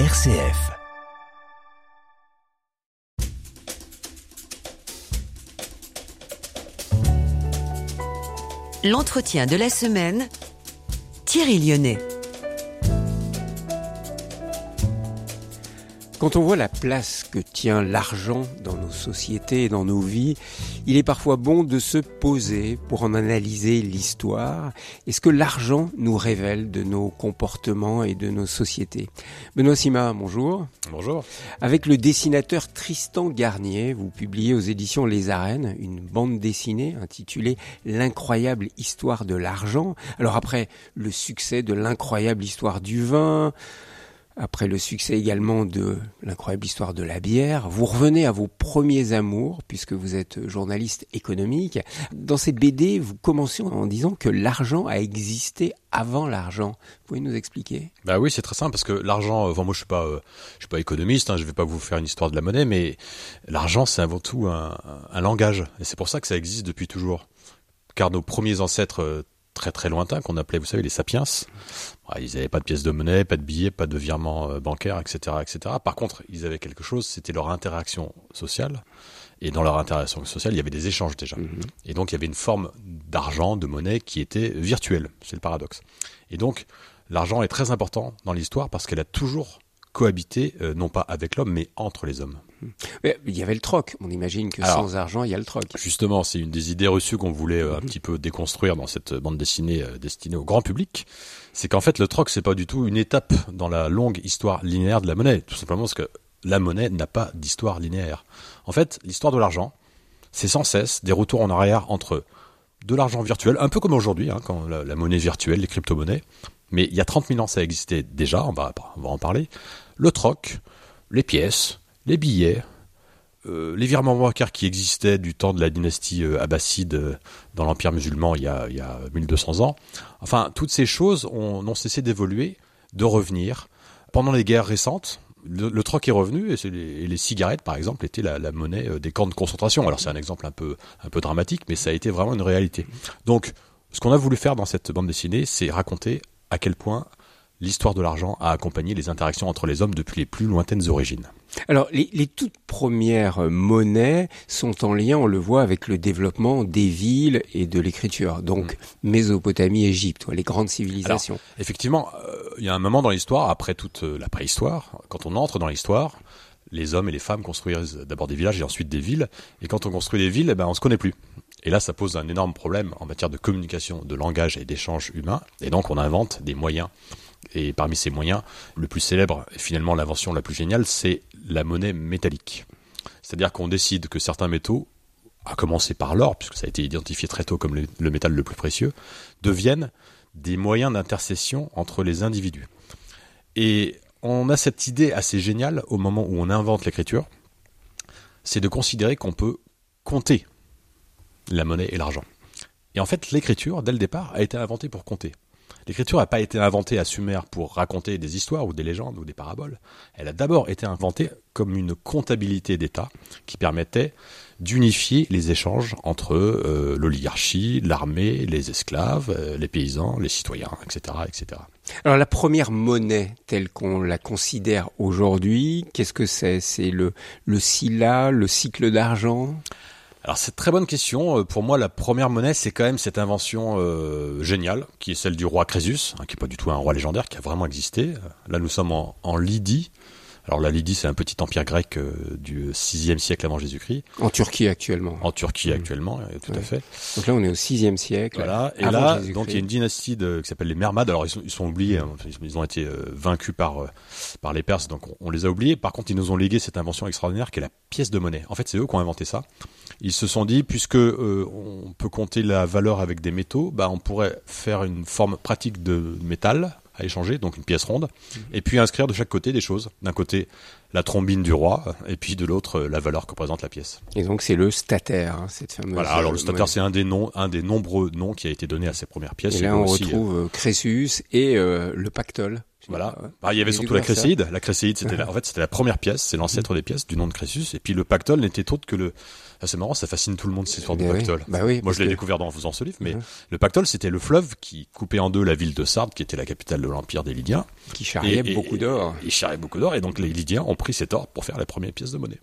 RCF. L'entretien de la semaine, Thierry Lyonnais. Quand on voit la place que tient l'argent dans nos sociétés et dans nos vies, il est parfois bon de se poser pour en analyser l'histoire et ce que l'argent nous révèle de nos comportements et de nos sociétés. Benoît Sima, bonjour. Bonjour. Avec le dessinateur Tristan Garnier, vous publiez aux éditions Les Arènes une bande dessinée intitulée L'incroyable histoire de l'argent. Alors après le succès de l'incroyable histoire du vin, après le succès également de l'incroyable histoire de la bière, vous revenez à vos premiers amours, puisque vous êtes journaliste économique. Dans cette BD, vous commencez en disant que l'argent a existé avant l'argent. Vous pouvez nous expliquer? Bah oui, c'est très simple, parce que l'argent, enfin moi je suis pas, euh, je suis pas économiste, hein, je vais pas vous faire une histoire de la monnaie, mais l'argent c'est avant tout un, un langage, et c'est pour ça que ça existe depuis toujours. Car nos premiers ancêtres euh, très très lointains qu'on appelait, vous savez, les sapiens. ils n'avaient pas de pièces de monnaie, pas de billets, pas de virements euh, bancaires, etc., etc. Par contre, ils avaient quelque chose, c'était leur interaction sociale. Et dans leur interaction sociale, il y avait des échanges déjà. Mhm. Et donc, il y avait une forme d'argent, de monnaie qui était virtuelle. C'est le paradoxe. Et donc, l'argent est très important dans l'histoire parce qu'elle a toujours cohabité, euh, non pas avec l'homme, mais entre les hommes. Mais Il y avait le troc. On imagine que Alors, sans argent, il y a le troc. Justement, c'est une des idées reçues qu'on voulait euh, un petit peu déconstruire dans cette bande dessinée euh, destinée au grand public. C'est qu'en fait, le troc, c'est pas du tout une étape dans la longue histoire linéaire de la monnaie. Tout simplement parce que la monnaie n'a pas d'histoire linéaire. En fait, l'histoire de l'argent, c'est sans cesse des retours en arrière entre de l'argent virtuel, un peu comme aujourd'hui, hein, quand la, la monnaie virtuelle, les crypto-monnaies. Mais il y a 30 000 ans, ça existait déjà, on va, on va en parler. Le troc, les pièces, les billets, euh, les virements bancaires qui existaient du temps de la dynastie euh, abbasside euh, dans l'Empire musulman il y, a, il y a 1200 ans. Enfin, toutes ces choses ont, n'ont cessé d'évoluer, de revenir. Pendant les guerres récentes, le, troc est revenu et, les, et les cigarettes, par exemple, étaient la, monnaie euh, des camps de concentration. Alors c'est un exemple un peu dramatique, mais ça a été vraiment une réalité. Donc, ce qu'on a voulu faire dans cette bande dessinée, c'est raconter à quel point l'histoire de l'argent a accompagné les interactions entre les hommes depuis les plus lointaines origines. Alors, les, les toutes premières euh, monnaies sont en lien, on le voit, avec le développement des villes et de l'écriture. Donc, Mésopotamie, Égypte, les grandes civilisations. Effectivement, euh, il y a un moment dans l'histoire, après toute euh, la préhistoire, quand on entre dans l'histoire, les hommes et les femmes construisent d'abord des villages et ensuite des villes. Et quand on construit des villes, eh ben, on se connaît plus. Et là, ça pose un énorme problème en matière de communication, de langage et d'échange humain. Et donc, on invente des moyens. Et parmi ces moyens, le plus célèbre, et finalement l'invention la plus géniale, c'est la monnaie métallique. C'est-à-dire qu'on décide que certains métaux, à commencer par l'or, puisque ça a été identifié très tôt comme le, le métal le plus précieux, deviennent des moyens d'intercession entre les individus. Et on a cette idée assez géniale au moment où on invente l'écriture, c'est de considérer qu'on peut compter la monnaie et l'argent. Et en fait, l'écriture, dès le départ, a été inventée pour compter. L'écriture n'a pas été inventée à Sumer pour raconter des histoires ou des légendes ou des paraboles. Elle a d'abord été inventée comme une comptabilité d'État qui permettait d'unifier les échanges entre euh, l'oligarchie, l'armée, les esclaves, euh, les paysans, les citoyens, etc., etc. Alors, la première monnaie telle qu'on la considère aujourd'hui, qu'est-ce que c'est? C'est le, le scylla, le cycle d'argent? Alors c'est très bonne question. Euh, Pour moi, la première monnaie, c'est quand même cette invention euh, géniale, qui est celle du roi Crésus, hein, qui est pas du tout un roi légendaire, qui a vraiment existé. Euh, Là, nous sommes en Lydie. Alors la Lydie, c'est un petit empire grec euh, du 6e siècle avant Jésus-Christ, En Turquie actuellement. en Turquie Mhm. actuellement, euh, tout à fait. Donc là, on est au 6e siècle. Voilà. Et avant là, donc il y a une dynastie de, qui s'appelle les Mermades. Alors ils sont, ils sont oubliés, hein. Ils, ont été euh, vaincus par euh, par les Perses, donc on, on les a oubliés. Par contre, ils nous ont légué cette invention extraordinaire qui est la pièce de monnaie. En fait, c'est eux qui ont inventé ça. Ils se sont dit, puisque on peut compter la valeur avec des métaux, bah on pourrait faire une forme pratique de métal à échanger, donc une pièce ronde, et puis inscrire de chaque côté des choses. D'un côté, la trombine du roi, et puis de l'autre, la valeur que représente la pièce. Et donc, c'est le stataire, hein, cette fameuse. Voilà. Alors le euh, stater, monnaie. c'est un des noms, un des nombreux noms qui a été donné à ces premières pièces. Et là, on aussi, euh, retrouve euh, Crésus et euh, le pactole Voilà. Ouais. Bah, il y avait surtout la. Créséide. La Créséide, c'était la- en fait, c'était la première pièce, c'est l'ancêtre des pièces du nom de Crésus. Et puis le pactole n'était autre que le. Ah, c'est marrant, ça fascine tout le monde cette histoire de Eh oui. pactole. Bah oui, Moi, je l'ai que- découvert en faisant ce livre, mais le pactole, c'était le fleuve qui coupait en deux la ville de Sardes, qui était la capitale de l'empire des Lydiens. Qui charriait Et- et- beaucoup d'or. Ils charriaient beaucoup d'or, et donc les Lydiens ont pris cet or pour faire les premières pièces de monnaie.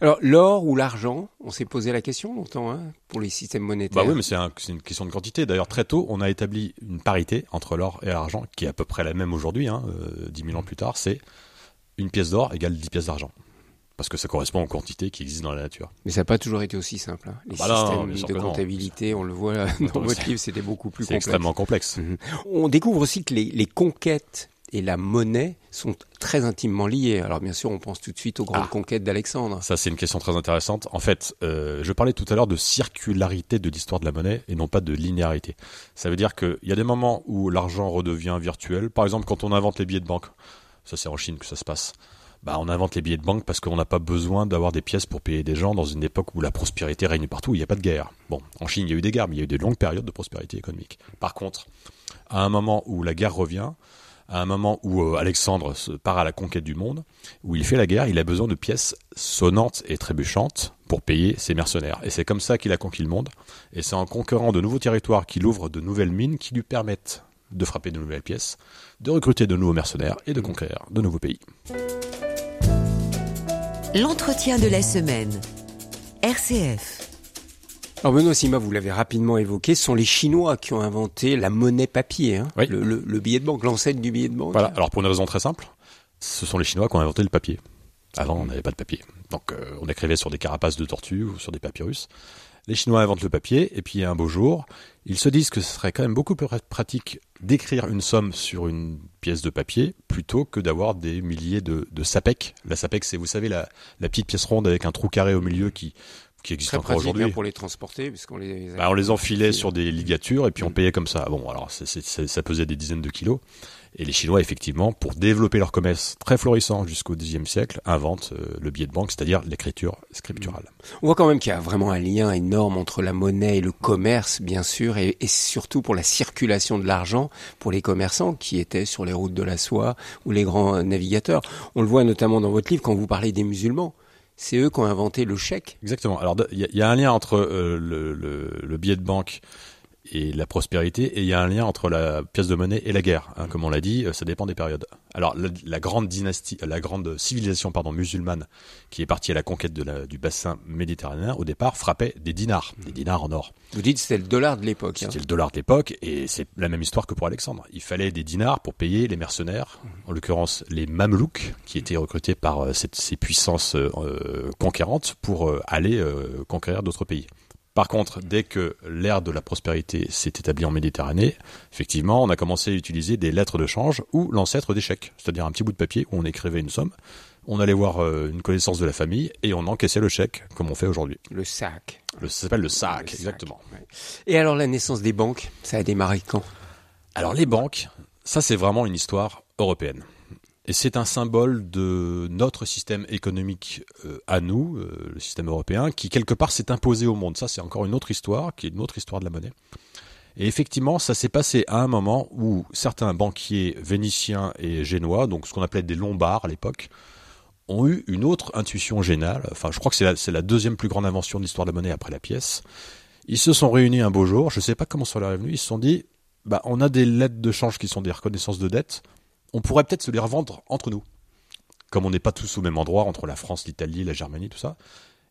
Alors, l'or ou l'argent, on s'est posé la question longtemps, hein, pour les systèmes monétaires. Bah oui, mais c'est un- c'est une question de quantité. D'ailleurs, très tôt, on a établi une parité entre l'or et l'argent, qui est à peu près la même aujourd'hui, hein, euh, 10 000 ans plus tard. C'est une pièce d'or égale 10 pièces d'argent. Parce que ça correspond aux quantités qui existent dans la nature. Mais ça n'a pas toujours été aussi simple. hein. Les Bah systèmes de non. comptabilité, on le voit dans votre livre, c'était beaucoup plus C'est complexe. extrêmement complexe. On découvre aussi que les, les conquêtes et la monnaie sont très intimement liées. Alors bien sûr, on pense tout de suite aux grandes Ah. conquêtes d'Alexandre. Ça, c'est une question très intéressante. En fait, euh, je parlais tout à l'heure de circularité de l'histoire de la monnaie et non pas de linéarité. Ça veut dire qu'il y a des moments où l'argent redevient virtuel. Par exemple, quand on invente les billets de banque, ça c'est en Chine que ça se passe. Bah, on invente les billets de banque parce qu'on n'a pas besoin d'avoir des pièces pour payer des gens dans une époque où la prospérité règne partout, il n'y a pas de guerre. Bon, en Chine, il y a eu des guerres, mais il y a eu des longues périodes de prospérité économique. Par contre, à un moment où la guerre revient, à un moment où euh, Alexandre part à la conquête du monde, où il fait la guerre, il a besoin de pièces sonnantes et trébuchantes pour payer ses mercenaires. Et c'est comme ça qu'il a conquis le monde. Et c'est en conquérant de nouveaux territoires qu'il ouvre de nouvelles mines qui lui permettent de frapper de nouvelles pièces, de recruter de nouveaux mercenaires et de conquérir de nouveaux pays. L'entretien de la semaine. RCF. Alors Benoît Sima, vous l'avez rapidement évoqué, ce sont les Chinois qui ont inventé la monnaie papier, hein, Oui. le, le- le billet de banque, l'ancêtre du billet de banque. Voilà. Alors pour une raison très simple, ce sont les Chinois qui ont inventé le papier. Avant, on n'avait pas de papier. Donc euh, on écrivait sur des carapaces de tortues ou sur des papyrus. Les Chinois inventent le papier et puis un beau jour, ils se disent que ce serait quand même beaucoup plus pratique d'écrire une somme sur une pièce de papier plutôt que d'avoir des milliers de, de sapèques. La sapèque, c'est, vous savez, la, la petite pièce ronde avec un trou carré au milieu qui, qui existe Très encore aujourd'hui. hein, pour les transporter, puisqu'on les... Bah, on les enfilait sur des ligatures et puis on payait comme ça. Bon, alors c'est- c'est- c'est- ça pesait des dizaines de kilos. Et les Chinois, effectivement, pour développer leur commerce très florissant jusqu'au Xe siècle, inventent euh, le billet de banque, c'est-à-dire l'écriture scripturale. On voit quand même qu'il y a vraiment un lien énorme entre la monnaie et le commerce, bien sûr, et, et surtout pour la circulation de l'argent pour les commerçants qui étaient sur les routes de la soie ou les grands navigateurs. On le voit notamment dans votre livre quand vous parlez des musulmans. C'est eux qui ont inventé le chèque. Exactement. Alors, il y, a- un lien entre euh, le- le billet de banque et la prospérité, et il y a un lien entre la pièce de monnaie et la guerre. hein. comme on l'a dit, euh, ça dépend des périodes. Alors, la, la grande dynastie, euh, la grande civilisation, pardon, musulmane, qui est partie à la conquête de la- du bassin méditerranéen, au départ, frappait des dinars, des dinars en or. Vous dites que c'était le dollar de l'époque. hein. C'était le dollar de l'époque, et c'est la même histoire que pour Alexandre. Il fallait des dinars pour payer les mercenaires, en l'occurrence les mamelouks, qui étaient recrutés par euh, cette- ces puissances euh, euh, conquérantes pour euh, aller euh, conquérir d'autres pays. Par contre, dès que l'ère de la prospérité s'est établie en Méditerranée, effectivement, on a commencé à utiliser des lettres de change ou l'ancêtre des chèques, c'est-à-dire un petit bout de papier où on écrivait une somme, on allait voir euh, une connaissance de la famille et on encaissait le chèque, comme on fait aujourd'hui. Le sac. Le- Ça s'appelle le sac, Le sac, exactement. ouais. Et alors la naissance des banques, ça a démarré quand? Alors les banques, ça c'est vraiment une histoire européenne. Et c'est un symbole de notre système économique euh, à nous, euh, le système européen, qui quelque part s'est imposé au monde. Ça c'est encore une autre histoire, qui est une autre histoire de la monnaie. Et effectivement, ça s'est passé à un moment où certains banquiers vénitiens et génois, donc ce qu'on appelait des lombards à l'époque, ont eu une autre intuition géniale. Enfin, je crois que c'est la, deuxième plus grande invention de l'histoire de la monnaie après la pièce. Ils se sont réunis un beau jour, je ne sais pas comment ça leur est venu, ils se sont dit, bah, on a des lettres de change qui sont des reconnaissances de dette, on pourrait peut-être se les revendre entre nous. Comme on n'est pas tous au même endroit, entre la France, l'Italie, la Germanie, tout ça.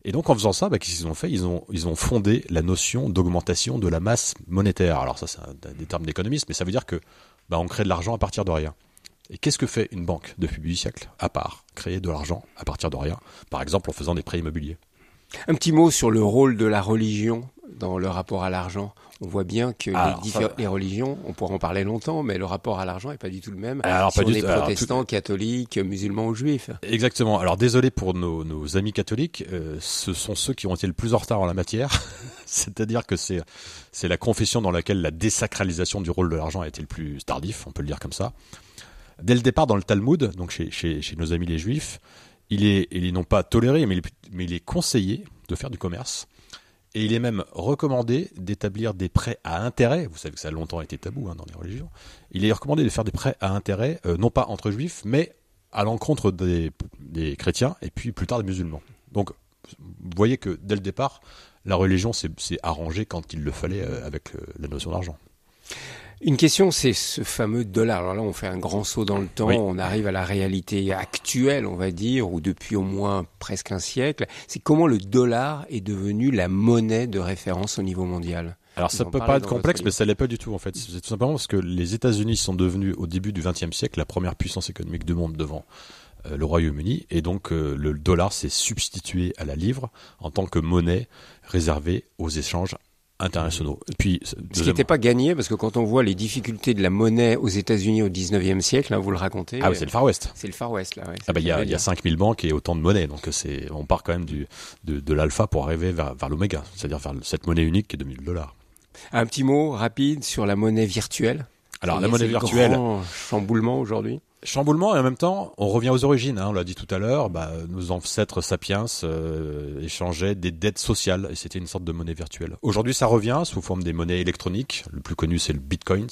Et donc en faisant ça, bah, qu'est-ce qu'ils ont fait? Ils ont, ils ont fondé la notion d'augmentation de la masse monétaire. Alors ça, c'est des termes d'économistes, mais ça veut dire que bah, on crée de l'argent à partir de rien. Et qu'est-ce que fait une banque depuis huit siècles À part créer de l'argent à partir de rien, par exemple en faisant des prêts immobiliers? Un petit mot sur le rôle de la religion dans le rapport à l'argent. On voit bien que Alors, les, diffé- ça- les religions, on pourra en parler longtemps, mais le rapport à l'argent est pas du tout le même. Alors, si pas on du est tout. Alors, protestant, catholique, musulman ou juif. Exactement. Alors désolé pour nos, nos amis catholiques, euh, ce sont ceux qui ont été le plus en retard en la matière. C'est-à-dire que c'est c'est la confession dans laquelle la désacralisation du rôle de l'argent a été le plus tardif, on peut le dire comme ça. Dès le départ, dans le Talmud, donc chez, chez, chez nos amis les Juifs, il est, il est non pas toléré, mais il est, mais il est conseillé de faire du commerce. Et il est même recommandé d'établir des prêts à intérêt. Vous savez que ça a longtemps été tabou hein, dans les religions. Il est recommandé de faire des prêts à intérêt, euh, non pas entre juifs, mais à l'encontre des, des chrétiens et puis plus tard des musulmans. Donc, vous voyez que dès le départ, la religion s'est arrangée quand il le fallait euh, avec euh, la notion d'argent. Une question, c'est ce fameux dollar. Alors là, on fait un grand saut dans le temps, Oui. on arrive à la réalité actuelle, on va dire, ou depuis au moins presque un siècle. C'est comment le dollar est devenu la monnaie de référence au niveau mondial? Alors ça peut paraître complexe, mais ça l'est pas du tout en fait. C'est tout simplement parce que les États-Unis sont devenus au début du XXe siècle la première puissance économique du monde devant euh, le Royaume-Uni, et donc euh, le dollar s'est substitué à la livre en tant que monnaie réservée aux échanges internationaux. Et puis, Ce qui n'était pas gagné, parce que quand on voit les difficultés de la monnaie aux États-Unis au 19e siècle, hein, vous le racontez. ah oui, c'est le Far West. c'est le Far West, là. ouais, Ah bah, il y a, y a veux 5000 banques et autant de monnaies, donc c'est, on part quand même du, de, de l'alpha pour arriver vers, vers l'oméga, c'est-à-dire vers cette monnaie unique qui est devenue le dollar. dire. Un petit mot rapide sur la monnaie virtuelle. Alors la monnaie virtuelle, chamboulement aujourd'hui. Chamboulement et en même temps, on revient aux origines. Hein, on l'a dit tout à l'heure, bah, nos ancêtres sapiens euh, échangeaient des dettes sociales et c'était une sorte de monnaie virtuelle. Aujourd'hui, ça revient sous forme des monnaies électroniques. Le plus connu, c'est le Bitcoin,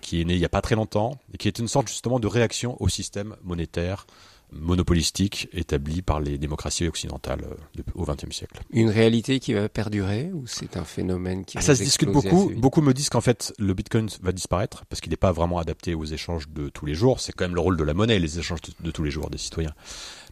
qui est né il y a pas très longtemps et qui est une sorte justement de réaction au système monétaire monopolistique établi par les démocraties occidentales euh, au XXe siècle. Une réalité qui va perdurer ou c'est un phénomène qui Ah, va ça se discute beaucoup. Beaucoup me disent qu'en fait, le Bitcoin va disparaître parce qu'il n'est pas vraiment adapté aux échanges de tous les jours. C'est quand même le rôle de la monnaie, les échanges de, de tous les jours des citoyens.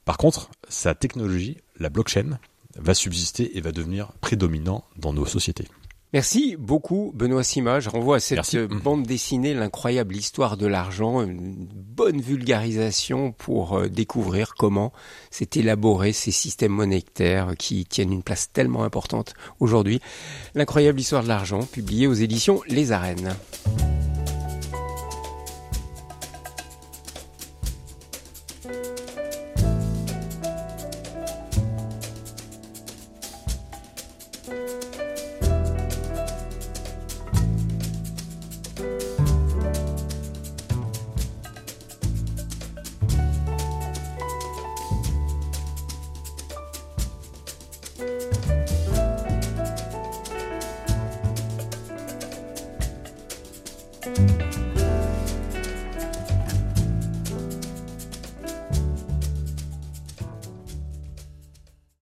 Par contre, sa technologie, la blockchain, va subsister et va devenir prédominant dans nos sociétés. Merci beaucoup Benoît Sima. Je renvoie à cette Merci. euh, bande dessinée, l'incroyable histoire de l'argent, une bonne vulgarisation pour euh, découvrir comment s'est élaboré ces systèmes monétaires qui tiennent une place tellement importante aujourd'hui. L'incroyable histoire de l'argent, publié aux éditions Les Arènes.